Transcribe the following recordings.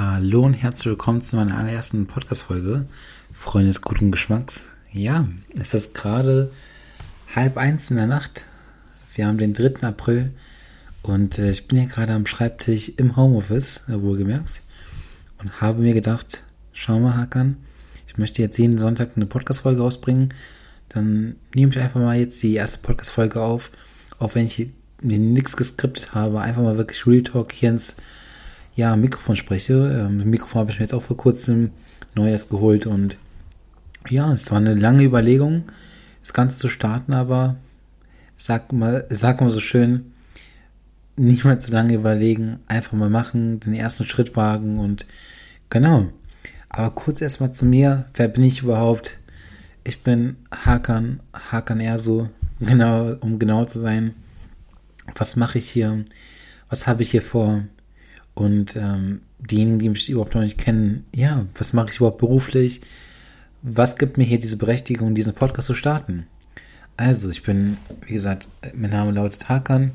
Hallo und herzlich willkommen zu meiner allerersten Podcast-Folge. Freunde des guten Geschmacks. Ja, es ist gerade halb eins in der Nacht. Wir haben den 3. April und äh, ich bin hier gerade am Schreibtisch im Homeoffice, äh, wohlgemerkt, und habe mir gedacht, schau mal, Hakan, ich möchte jetzt jeden Sonntag eine Podcast-Folge rausbringen. Dann nehme ich einfach mal jetzt die erste Podcast-Folge auf, auch wenn ich mir nichts geskriptet habe, einfach mal wirklich Real Talk hier ins ja, Mikrofon spreche. Ähm, Mikrofon habe ich mir jetzt auch vor kurzem neu erst geholt und ja, es war eine lange Überlegung, das Ganze zu starten, aber sag mal, sag mal so schön, nicht mal zu lange überlegen, einfach mal machen, den ersten Schritt wagen und genau. Aber kurz erstmal zu mir, wer bin ich überhaupt? Ich bin Hakan, Hakan Erso, genau, um genau zu sein. Was mache ich hier? Was habe ich hier vor? Und ähm, diejenigen, die mich überhaupt noch nicht kennen, ja, was mache ich überhaupt beruflich? Was gibt mir hier diese Berechtigung, diesen Podcast zu starten? Also, ich bin, wie gesagt, mein Name lautet Hakan.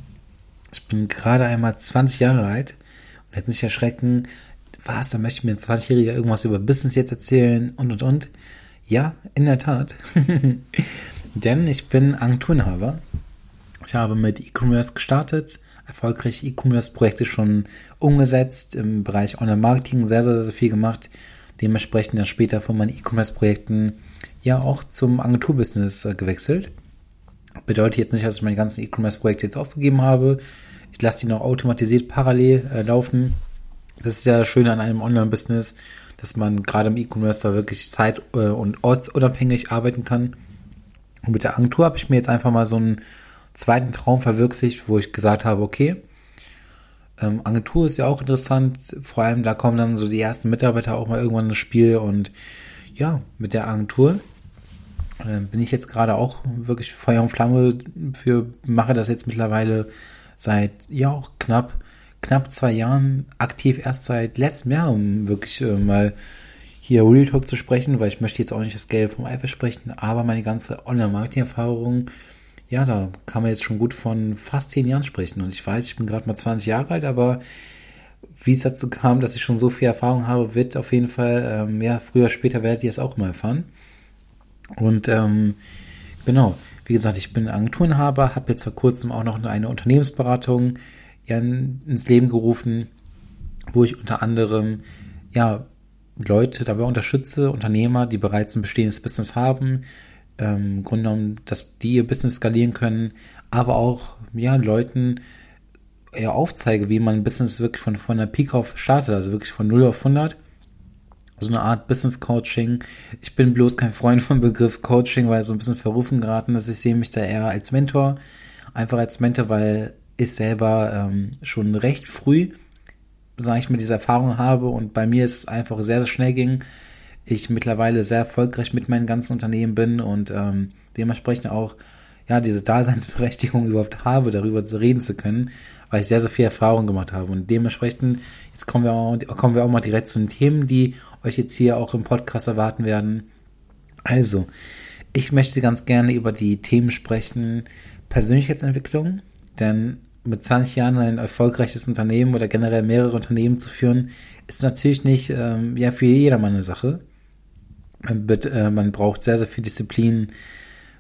Ich bin gerade einmal 20 Jahre alt und jetzt nicht erschrecken, was, da möchte ich mir ein 20-Jähriger irgendwas über Business jetzt erzählen und und und. Ja, in der Tat. Denn ich bin Agenturinhaber. Ich habe mit E-Commerce gestartet, erfolgreich E-Commerce-Projekte schon umgesetzt, im Bereich Online-Marketing sehr, sehr, sehr viel gemacht. Dementsprechend dann später von meinen E-Commerce-Projekten ja auch zum Agenturbusiness äh, gewechselt. Bedeutet jetzt nicht, dass ich meine ganzen E-Commerce-Projekte jetzt aufgegeben habe. Ich lasse die noch automatisiert parallel äh, laufen. Das ist ja schön an einem Online-Business, dass man gerade im E-Commerce da wirklich zeit- äh, und ortsunabhängig arbeiten kann. Und mit der Agentur habe ich mir jetzt einfach mal so einen zweiten Traum verwirklicht, wo ich gesagt habe, okay, ähm, Agentur ist ja auch interessant, vor allem da kommen dann so die ersten Mitarbeiter auch mal irgendwann ins Spiel und ja, mit der Agentur äh, bin ich jetzt gerade auch wirklich Feuer und Flamme für, mache das jetzt mittlerweile seit ja auch knapp, knapp zwei Jahren aktiv erst seit letztem Jahr, um wirklich äh, mal hier Real Talk zu sprechen, weil ich möchte jetzt auch nicht das Geld vom Ei versprechen, aber meine ganze Online-Marketing-Erfahrung ja, da kann man jetzt schon gut von fast zehn Jahren sprechen. Und ich weiß, ich bin gerade mal 20 Jahre alt, aber wie es dazu kam, dass ich schon so viel Erfahrung habe, wird auf jeden Fall, ähm, ja, früher, später werdet ihr es auch mal erfahren. Und ähm, genau, wie gesagt, ich bin Agenturinhaber, habe jetzt vor kurzem auch noch eine Unternehmensberatung ins Leben gerufen, wo ich unter anderem ja Leute dabei unterstütze, Unternehmer, die bereits ein bestehendes Business haben, ähm, Grunde genommen, dass die ihr Business skalieren können, aber auch ja, Leuten ja, aufzeige, wie man ein Business wirklich von, von der Peak auf startet, also wirklich von 0 auf 100. So eine Art Business Coaching. Ich bin bloß kein Freund vom Begriff Coaching, weil so ein bisschen verrufen geraten ist. Ich sehe mich da eher als Mentor. Einfach als Mentor, weil ich selber ähm, schon recht früh, sage ich mal, diese Erfahrung habe und bei mir ist es einfach sehr, sehr schnell ging, ich mittlerweile sehr erfolgreich mit meinen ganzen Unternehmen bin und ähm, dementsprechend auch ja diese Daseinsberechtigung überhaupt habe, darüber zu reden zu können, weil ich sehr, sehr viel Erfahrung gemacht habe. Und dementsprechend, jetzt kommen wir auch, kommen wir auch mal direkt zu den Themen, die euch jetzt hier auch im Podcast erwarten werden. Also, ich möchte ganz gerne über die Themen sprechen, Persönlichkeitsentwicklung, denn mit 20 Jahren ein erfolgreiches Unternehmen oder generell mehrere Unternehmen zu führen, ist natürlich nicht ähm, ja für jedermann eine Sache. Man, äh, man braucht sehr, sehr viel Disziplin.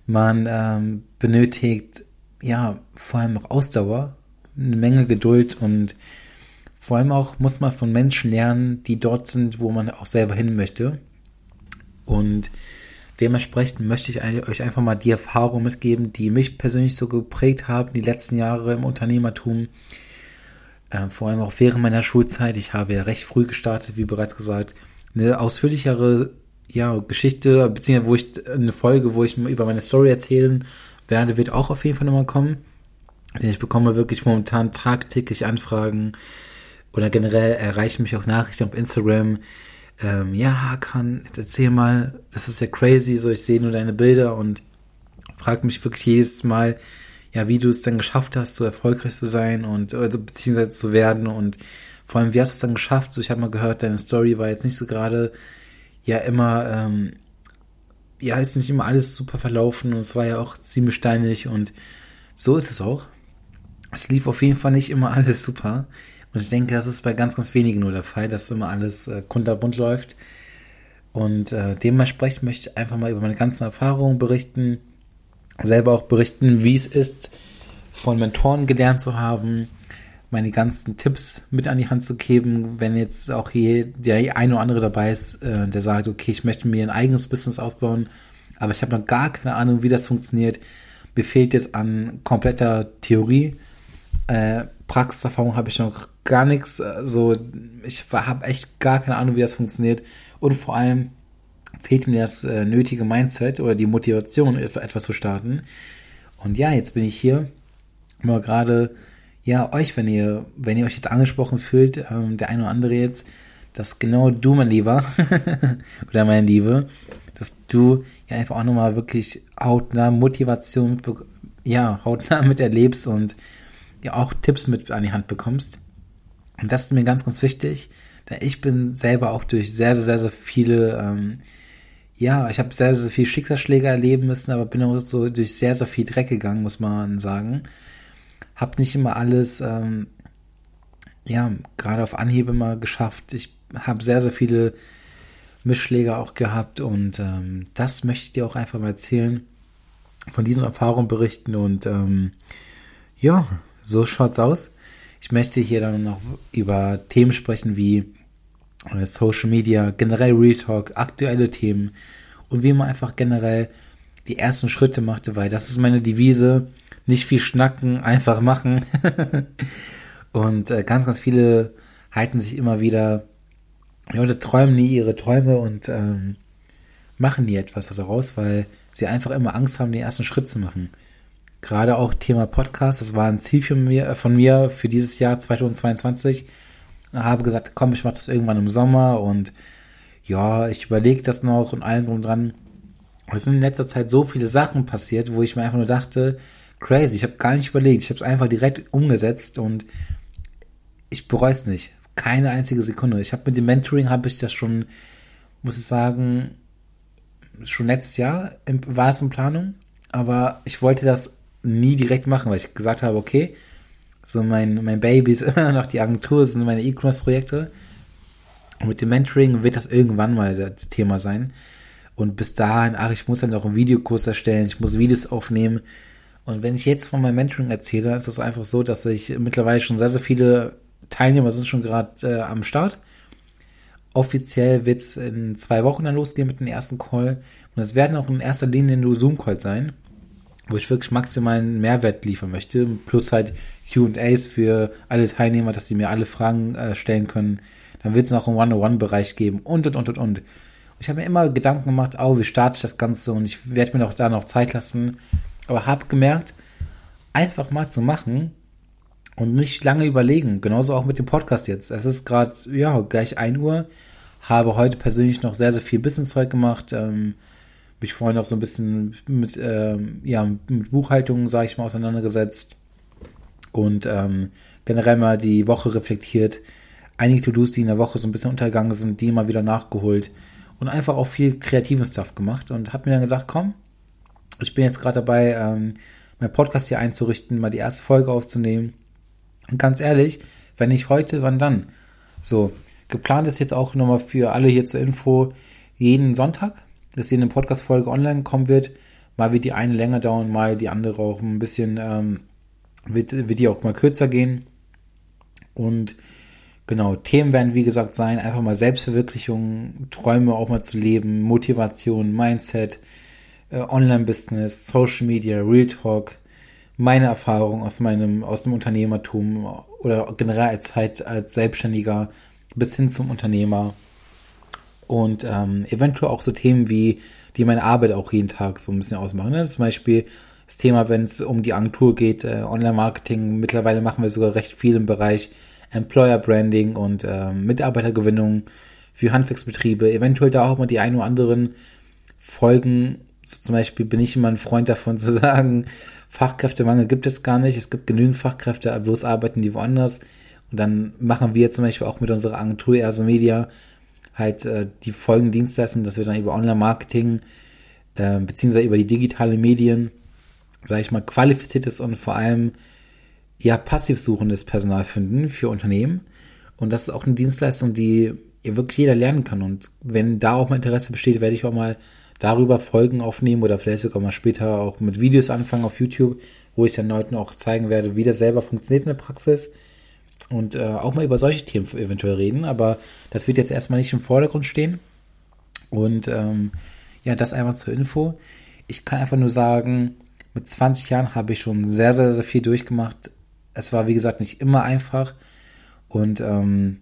Man ähm, benötigt ja vor allem auch Ausdauer, eine Menge Geduld und vor allem auch muss man von Menschen lernen, die dort sind, wo man auch selber hin möchte. Und dementsprechend möchte ich euch einfach mal die Erfahrung mitgeben, die mich persönlich so geprägt haben, die letzten Jahre im Unternehmertum. Äh, vor allem auch während meiner Schulzeit. Ich habe ja recht früh gestartet, wie bereits gesagt. Eine ausführlichere ja, Geschichte, beziehungsweise wo ich eine Folge, wo ich über meine Story erzählen werde, wird auch auf jeden Fall nochmal kommen. Denn ich bekomme wirklich momentan tagtäglich Anfragen oder generell erreichen mich auch Nachrichten auf Instagram. Ähm, ja, Hakan, jetzt erzähl mal, das ist ja crazy, so ich sehe nur deine Bilder und frage mich wirklich jedes Mal, ja, wie du es dann geschafft hast, so erfolgreich zu sein und also, beziehungsweise zu werden und vor allem, wie hast du es dann geschafft? So, ich habe mal gehört, deine Story war jetzt nicht so gerade ja immer, ähm, ja, ist nicht immer alles super verlaufen und es war ja auch ziemlich steinig und so ist es auch. Es lief auf jeden Fall nicht immer alles super Und ich denke, das ist bei ganz, ganz wenigen nur der Fall, dass immer alles äh, kunterbunt läuft. Und äh, dementsprechend möchte ich einfach mal über meine ganzen Erfahrungen berichten, selber auch berichten, wie es ist, von Mentoren gelernt zu haben, meine ganzen Tipps mit an die Hand zu geben, wenn jetzt auch hier der eine oder andere dabei ist, äh, der sagt, okay, ich möchte mir ein eigenes Business aufbauen, aber ich habe noch gar keine Ahnung, wie das funktioniert. Mir fehlt jetzt an kompletter Theorie. Äh, Praxiserfahrung habe ich noch gar nichts. Also ich habe echt gar keine Ahnung, wie das funktioniert. Und vor allem fehlt mir das äh, nötige Mindset oder die Motivation, etwas zu starten. Und ja, jetzt bin ich hier, mal gerade ja, euch, wenn ihr, wenn ihr euch jetzt angesprochen fühlt, ähm, der eine oder andere jetzt, dass genau du, mein Lieber, oder meine Liebe, dass du ja einfach auch nochmal wirklich hautnah Motivation, ja, hautnah mit erlebst und ja auch Tipps mit an die Hand bekommst. Und das ist mir ganz, ganz wichtig, da ich bin selber auch durch sehr, sehr, sehr, sehr viele, ähm, ja, ich habe sehr, sehr viel Schicksalsschläge erleben müssen, aber bin auch so durch sehr, sehr viel Dreck gegangen, muss man sagen habe nicht immer alles, ähm, ja, gerade auf Anhieb immer geschafft. Ich habe sehr, sehr viele Mischschläge auch gehabt und ähm, das möchte ich dir auch einfach mal erzählen, von diesen Erfahrungen berichten und ähm, ja, so schaut's aus. Ich möchte hier dann noch über Themen sprechen wie äh, Social Media, generell Real Talk, aktuelle Themen und wie man einfach generell die ersten Schritte machte, weil das ist meine Devise nicht viel schnacken, einfach machen. und äh, ganz, ganz viele halten sich immer wieder, Leute träumen nie ihre Träume und ähm, machen nie etwas daraus, weil sie einfach immer Angst haben, den ersten Schritt zu machen. Gerade auch Thema Podcast, das war ein Ziel von mir, äh, von mir für dieses Jahr 2022. Ich habe gesagt, komm, ich mache das irgendwann im Sommer und ja, ich überlege das noch und allem drum dran. Es sind in letzter Zeit so viele Sachen passiert, wo ich mir einfach nur dachte, crazy. Ich habe gar nicht überlegt. Ich habe es einfach direkt umgesetzt und ich bereue es nicht. Keine einzige Sekunde. Ich habe mit dem Mentoring habe ich das schon, muss ich sagen, schon letztes Jahr im, war es in Planung, aber ich wollte das nie direkt machen, weil ich gesagt habe, okay, so mein, mein Baby ist immer noch die Agentur, sind meine E-Commerce-Projekte. Und mit dem Mentoring wird das irgendwann mal das Thema sein. Und bis dahin, ach, ich muss dann auch einen Videokurs erstellen, ich muss Videos aufnehmen. Und wenn ich jetzt von meinem Mentoring erzähle, ist es einfach so, dass ich mittlerweile schon sehr, sehr viele Teilnehmer sind schon gerade äh, am Start. Offiziell wird es in zwei Wochen dann losgehen mit dem ersten Call. Und es werden auch in erster Linie nur Zoom-Calls sein, wo ich wirklich maximalen Mehrwert liefern möchte. Plus halt QAs für alle Teilnehmer, dass sie mir alle Fragen äh, stellen können. Dann wird es noch einen One-on-One-Bereich geben und und und und und. Ich habe mir immer Gedanken gemacht, oh, wie starte ich das Ganze und ich werde mir noch da noch Zeit lassen, aber habe gemerkt, einfach mal zu machen und nicht lange überlegen. Genauso auch mit dem Podcast jetzt. Es ist gerade, ja, gleich 1 Uhr. Habe heute persönlich noch sehr, sehr viel Business-Zeug gemacht. Ähm, mich vorhin auch so ein bisschen mit, ähm, ja, mit Buchhaltung, sage ich mal, auseinandergesetzt. Und ähm, generell mal die Woche reflektiert. Einige To-Dos, die in der Woche so ein bisschen untergegangen sind, die mal wieder nachgeholt. Und einfach auch viel kreativen Stuff gemacht. Und habe mir dann gedacht, komm, ich bin jetzt gerade dabei, ähm, mein Podcast hier einzurichten, mal die erste Folge aufzunehmen. Und ganz ehrlich, wenn nicht heute, wann dann? So, geplant ist jetzt auch nochmal für alle hier zur Info jeden Sonntag, dass hier eine Podcast-Folge online kommen wird. Mal wird die eine länger dauern, mal die andere auch ein bisschen, ähm, wird, wird die auch mal kürzer gehen. Und genau, Themen werden wie gesagt sein, einfach mal Selbstverwirklichung, Träume auch mal zu leben, Motivation, Mindset, Online-Business, Social Media, Real Talk, meine Erfahrung aus meinem, aus dem Unternehmertum oder generell als Zeit als Selbstständiger bis hin zum Unternehmer. Und ähm, eventuell auch so Themen wie, die meine Arbeit auch jeden Tag so ein bisschen ausmachen. Ne? Zum Beispiel das Thema, wenn es um die Agentur geht, äh, Online-Marketing. Mittlerweile machen wir sogar recht viel im Bereich Employer Branding und äh, Mitarbeitergewinnung für Handwerksbetriebe. Eventuell da auch mal die ein oder anderen Folgen so zum Beispiel bin ich immer ein Freund davon zu sagen, Fachkräftemangel gibt es gar nicht. Es gibt genügend Fachkräfte, bloß arbeiten die woanders. Und dann machen wir zum Beispiel auch mit unserer Agentur Erse Media halt äh, die folgenden Dienstleistungen, dass wir dann über Online-Marketing äh, beziehungsweise über die digitalen Medien, sage ich mal, qualifiziertes und vor allem ja passiv suchendes Personal finden für Unternehmen Und das ist auch eine Dienstleistung, die ja wirklich jeder lernen kann. Und wenn da auch mal Interesse besteht, werde ich auch mal darüber Folgen aufnehmen oder vielleicht sogar mal später auch mit Videos anfangen auf YouTube, wo ich dann Leuten auch zeigen werde, wie das selber funktioniert in der Praxis und äh, auch mal über solche Themen eventuell reden. Aber das wird jetzt erstmal nicht im Vordergrund stehen. Und ähm, ja, das einmal zur Info. Ich kann einfach nur sagen, mit 20 Jahren habe ich schon sehr, sehr, sehr viel durchgemacht. Es war, wie gesagt, nicht immer einfach. Und ähm,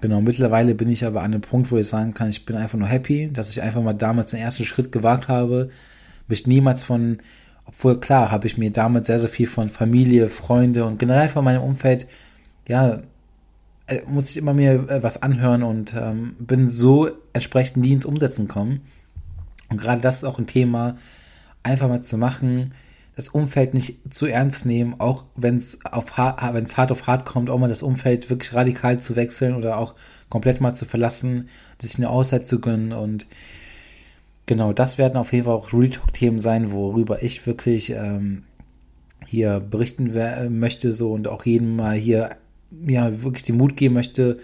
genau, mittlerweile bin ich aber an einem Punkt, wo ich sagen kann, ich bin einfach nur happy, dass ich einfach mal damals den ersten Schritt gewagt habe. Mich niemals von, obwohl klar, habe ich mir damals sehr, sehr viel von Familie, Freunde und generell von meinem Umfeld, ja, äh, muss ich immer mir äh, was anhören und ähm, bin so entsprechend nie ins Umsetzen kommen. Und gerade das ist auch ein Thema, einfach mal zu machen, das Umfeld nicht zu ernst nehmen, auch wenn es auf wenn es hart auf hart kommt, auch mal das Umfeld wirklich radikal zu wechseln oder auch komplett mal zu verlassen, sich eine Auszeit zu gönnen. Und genau, das werden auf jeden Fall auch Real Talk Themen sein, worüber ich wirklich ähm, hier berichten möchte so und auch jedem mal hier ja wirklich den Mut geben möchte,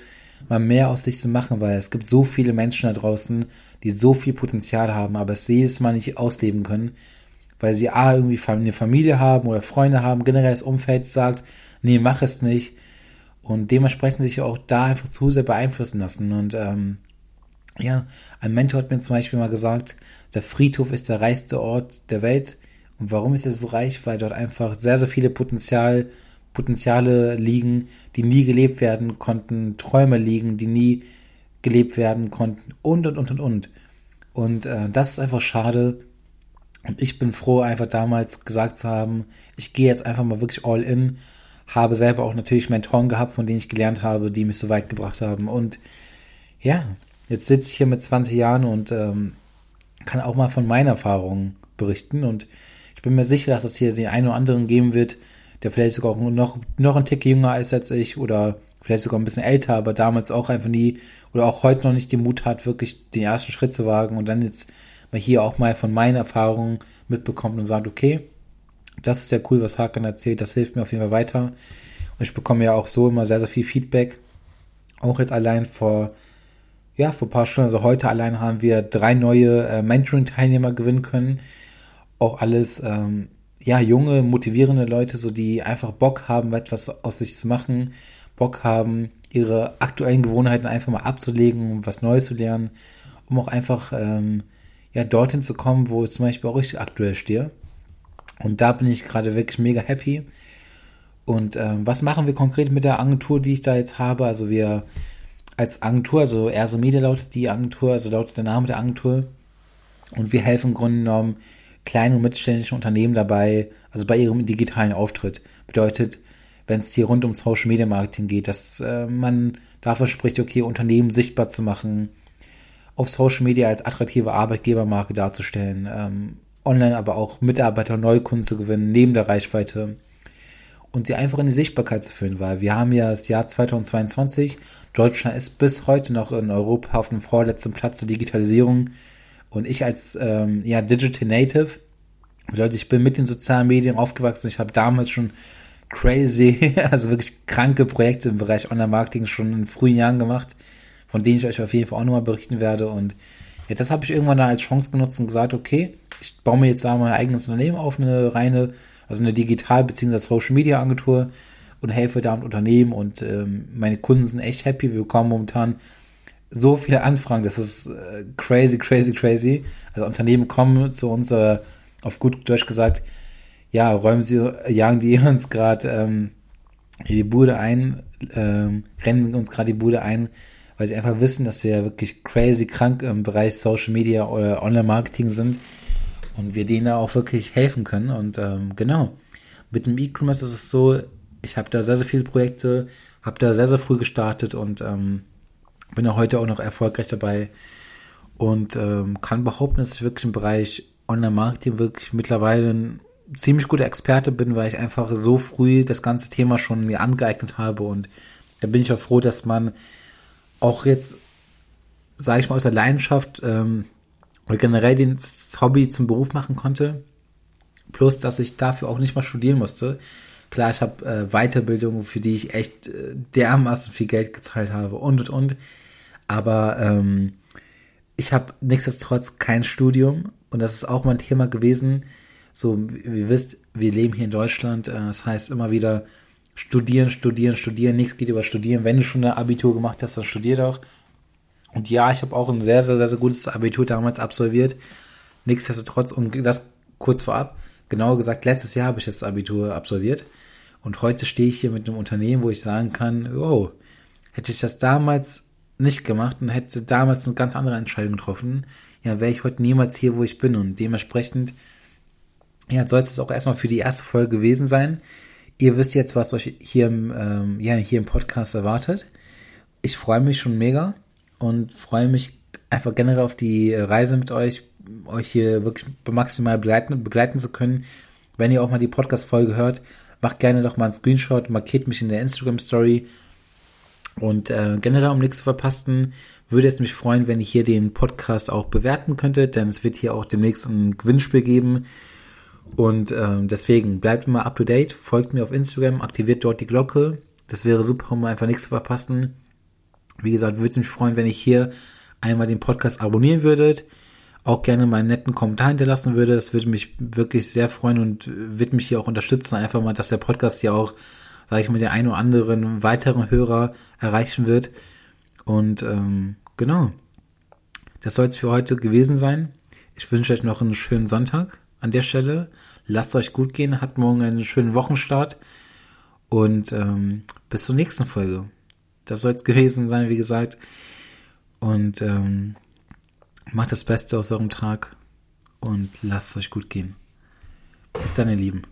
mal mehr aus sich zu machen, weil es gibt so viele Menschen da draußen, die so viel Potenzial haben, aber es jedes Mal nicht ausleben können weil sie A, irgendwie eine Familie haben oder Freunde haben, generell das Umfeld sagt, nee, mach es nicht. Und dementsprechend sich auch da einfach zu sehr beeinflussen lassen. Und ähm, ja, ein Mentor hat mir zum Beispiel mal gesagt, der Friedhof ist der reichste Ort der Welt. Und warum ist er so reich? Weil dort einfach sehr, sehr viele Potenzial, Potenziale liegen, die nie gelebt werden konnten, Träume liegen, die nie gelebt werden konnten und und und und und. Und äh, das ist einfach schade, und ich bin froh, einfach damals gesagt zu haben, ich gehe jetzt einfach mal wirklich all in. Habe selber auch natürlich Mentoren gehabt, von denen ich gelernt habe, die mich so weit gebracht haben. Und ja, jetzt sitze ich hier mit 20 Jahren und ähm, kann auch mal von meinen Erfahrungen berichten. Und ich bin mir sicher, dass es hier den einen oder anderen geben wird, der vielleicht sogar noch, noch ein Tick jünger ist als ich oder vielleicht sogar ein bisschen älter, aber damals auch einfach nie oder auch heute noch nicht den Mut hat, wirklich den ersten Schritt zu wagen und dann jetzt mal hier auch mal von meinen Erfahrungen mitbekommt und sagt, okay, das ist ja cool, was Hakan erzählt, das hilft mir auf jeden Fall weiter. Und ich bekomme ja auch so immer sehr, sehr viel Feedback. Auch jetzt allein vor, ja, vor ein paar Stunden, also heute allein haben wir drei neue äh, Mentoring-Teilnehmer gewinnen können. Auch alles, ähm, ja, junge, motivierende Leute, so die einfach Bock haben, etwas aus sich zu machen, Bock haben, ihre aktuellen Gewohnheiten einfach mal abzulegen, um was Neues zu lernen, um auch einfach, ähm, ja, dorthin zu kommen, wo ich zum Beispiel auch richtig aktuell stehe. Und da bin ich gerade wirklich mega happy. Und ähm, was machen wir konkret mit der Agentur, die ich da jetzt habe? Also wir als Agentur, also Erso Media lautet die Agentur, also lautet der Name der Agentur. Und wir helfen im Grunde genommen kleinen und mittelständischen Unternehmen dabei, also bei ihrem digitalen Auftritt. Bedeutet, wenn es hier rund um Social Media Marketing geht, dass äh, man dafür spricht, okay, Unternehmen sichtbar zu machen, auf Social Media als attraktive Arbeitgebermarke darzustellen, ähm, online aber auch Mitarbeiter und Neukunden zu gewinnen, neben der Reichweite und sie einfach in die Sichtbarkeit zu führen, weil wir haben ja das Jahr 2022, Deutschland ist bis heute noch in Europa auf dem vorletzten Platz der Digitalisierung und ich als ähm, ja, Digital Native, bedeutet, ich bin mit den sozialen Medien aufgewachsen, ich habe damals schon crazy, also wirklich kranke Projekte im Bereich Online-Marketing schon in frühen Jahren gemacht von denen ich euch auf jeden Fall auch nochmal berichten werde. Und ja, das habe ich irgendwann dann als Chance genutzt und gesagt, okay, ich baue mir jetzt da mein eigenes Unternehmen auf, eine reine, also eine Digital- bzw. Social-Media-Agentur und helfe da mit Unternehmen und ähm, meine Kunden sind echt happy. Wir bekommen momentan so viele Anfragen, das ist äh, crazy, crazy, crazy. Also Unternehmen kommen zu uns, äh, auf gut Deutsch gesagt, ja, räumen sie, jagen die uns gerade ähm, die Bude ein, ähm, rennen uns gerade die Bude ein, weil sie einfach wissen, dass wir wirklich crazy krank im Bereich Social Media oder Online-Marketing sind und wir denen da auch wirklich helfen können. Und ähm, genau, mit dem E-Commerce ist es so, ich habe da sehr, sehr viele Projekte, habe da sehr, sehr früh gestartet und ähm, bin auch heute auch noch erfolgreich dabei. Und ähm, kann behaupten, dass ich wirklich im Bereich Online-Marketing wirklich mittlerweile ein ziemlich guter Experte bin, weil ich einfach so früh das ganze Thema schon mir angeeignet habe. Und da bin ich auch froh, dass man auch jetzt, sage ich mal, aus der Leidenschaft ähm, oder generell das Hobby zum Beruf machen konnte. Plus, dass ich dafür auch nicht mal studieren musste. Klar, ich habe äh, Weiterbildung, für die ich echt äh, dermaßen viel Geld gezahlt habe und und und. Aber ähm, ich habe nichtsdestotrotz kein Studium und das ist auch mal ein Thema gewesen. So, wie ihr wisst, wir leben hier in Deutschland. Äh, das heißt immer wieder studieren, studieren, studieren. Nichts geht über studieren. Wenn du schon ein Abitur gemacht hast, dann studier doch. Und ja, ich habe auch ein sehr, sehr, sehr, sehr gutes Abitur damals absolviert. Nichtsdestotrotz, und das kurz vorab, genauer gesagt, letztes Jahr habe ich das Abitur absolviert. Und heute stehe ich hier mit einem Unternehmen, wo ich sagen kann, oh, hätte ich das damals nicht gemacht und hätte damals eine ganz andere Entscheidung getroffen, ja, wäre ich heute niemals hier, wo ich bin. Und dementsprechend, ja, soll es auch erstmal für die erste Folge gewesen sein. Ihr wisst jetzt, was euch hier im, ähm, ja, hier im Podcast erwartet. Ich freue mich schon mega und freue mich einfach generell auf die Reise mit euch, euch hier wirklich maximal begleiten, begleiten zu können. Wenn ihr auch mal die Podcast-Folge hört, macht gerne doch mal einen Screenshot, markiert mich in der Instagram-Story. Und äh, generell, um nichts zu verpassen, würde es mich freuen, wenn ihr hier den Podcast auch bewerten könntet, denn es wird hier auch demnächst ein Gewinnspiel geben. Und ähm, deswegen bleibt immer up to date, folgt mir auf Instagram, aktiviert dort die Glocke. Das wäre super, um einfach nichts zu verpassen. Wie gesagt, würde es mich freuen, wenn ihr hier einmal den Podcast abonnieren würdet auch gerne mal einen netten Kommentar hinterlassen würde. Das würde mich wirklich sehr freuen und wird mich hier auch unterstützen, einfach mal, dass der Podcast hier auch, sage ich mal, den einen oder anderen weiteren Hörer erreichen wird. Und ähm, genau, das soll es für heute gewesen sein. Ich wünsche euch noch einen schönen Sonntag an der Stelle. Lasst euch gut gehen, habt morgen einen schönen Wochenstart und ähm, bis zur nächsten Folge. Das soll es gewesen sein, wie gesagt. Und ähm, Macht das Beste aus eurem Tag und lasst euch gut gehen. Bis dann, ihr Lieben.